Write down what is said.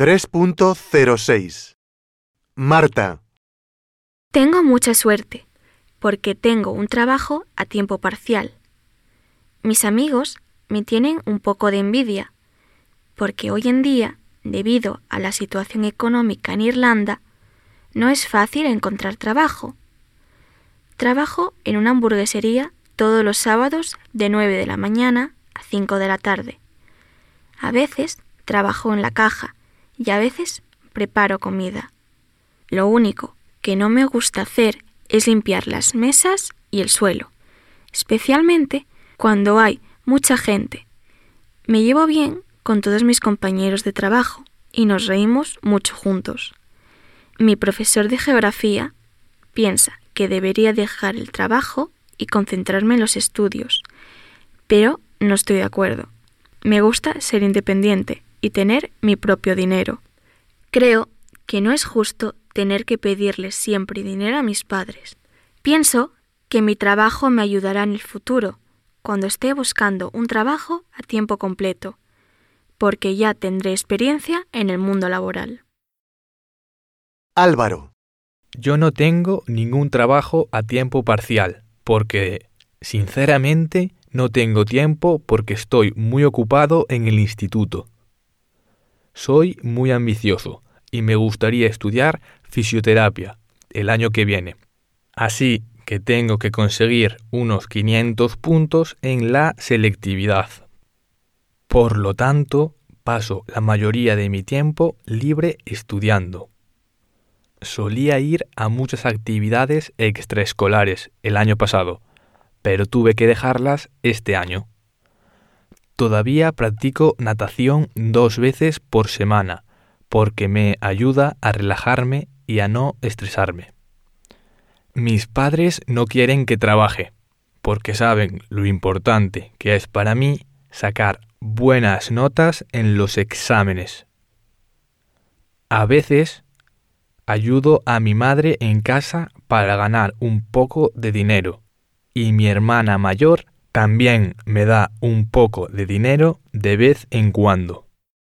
3.06 Marta, Tengo mucha suerte, porque tengo un trabajo a tiempo parcial. Mis amigos me tienen un poco de envidia, porque hoy en día, debido a la situación económica en Irlanda, no es fácil encontrar trabajo. Trabajo en una hamburguesería todos los sábados de 9 de la mañana a 5 de la tarde. A veces trabajo en la caja y a veces preparo comida. Lo único que no me gusta hacer es limpiar las mesas y el suelo, especialmente cuando hay mucha gente. Me llevo bien con todos mis compañeros de trabajo y nos reímos mucho juntos. Mi profesor de geografía piensa que debería dejar el trabajo y concentrarme en los estudios, pero no estoy de acuerdo. Me gusta ser independiente y tener mi propio dinero. Creo que no es justo tener que pedirles siempre dinero a mis padres. Pienso que mi trabajo me ayudará en el futuro, cuando esté buscando un trabajo a tiempo completo, porque ya tendré experiencia en el mundo laboral. Álvaro, Yo no tengo ningún trabajo a tiempo parcial, porque, sinceramente, no tengo tiempo porque estoy muy ocupado en el instituto. Soy muy ambicioso y me gustaría estudiar fisioterapia el año que viene. Así que tengo que conseguir unos 500 puntos en la selectividad. Por lo tanto, paso la mayoría de mi tiempo libre estudiando. Solía ir a muchas actividades extraescolares el año pasado, pero tuve que dejarlas este año. Todavía practico natación dos veces por semana, porque me ayuda a relajarme y a no estresarme. Mis padres no quieren que trabaje, porque saben lo importante que es para mí sacar buenas notas en los exámenes. A veces ayudo a mi madre en casa para ganar un poco de dinero y mi hermana mayor también me da un poco de dinero de vez en cuando.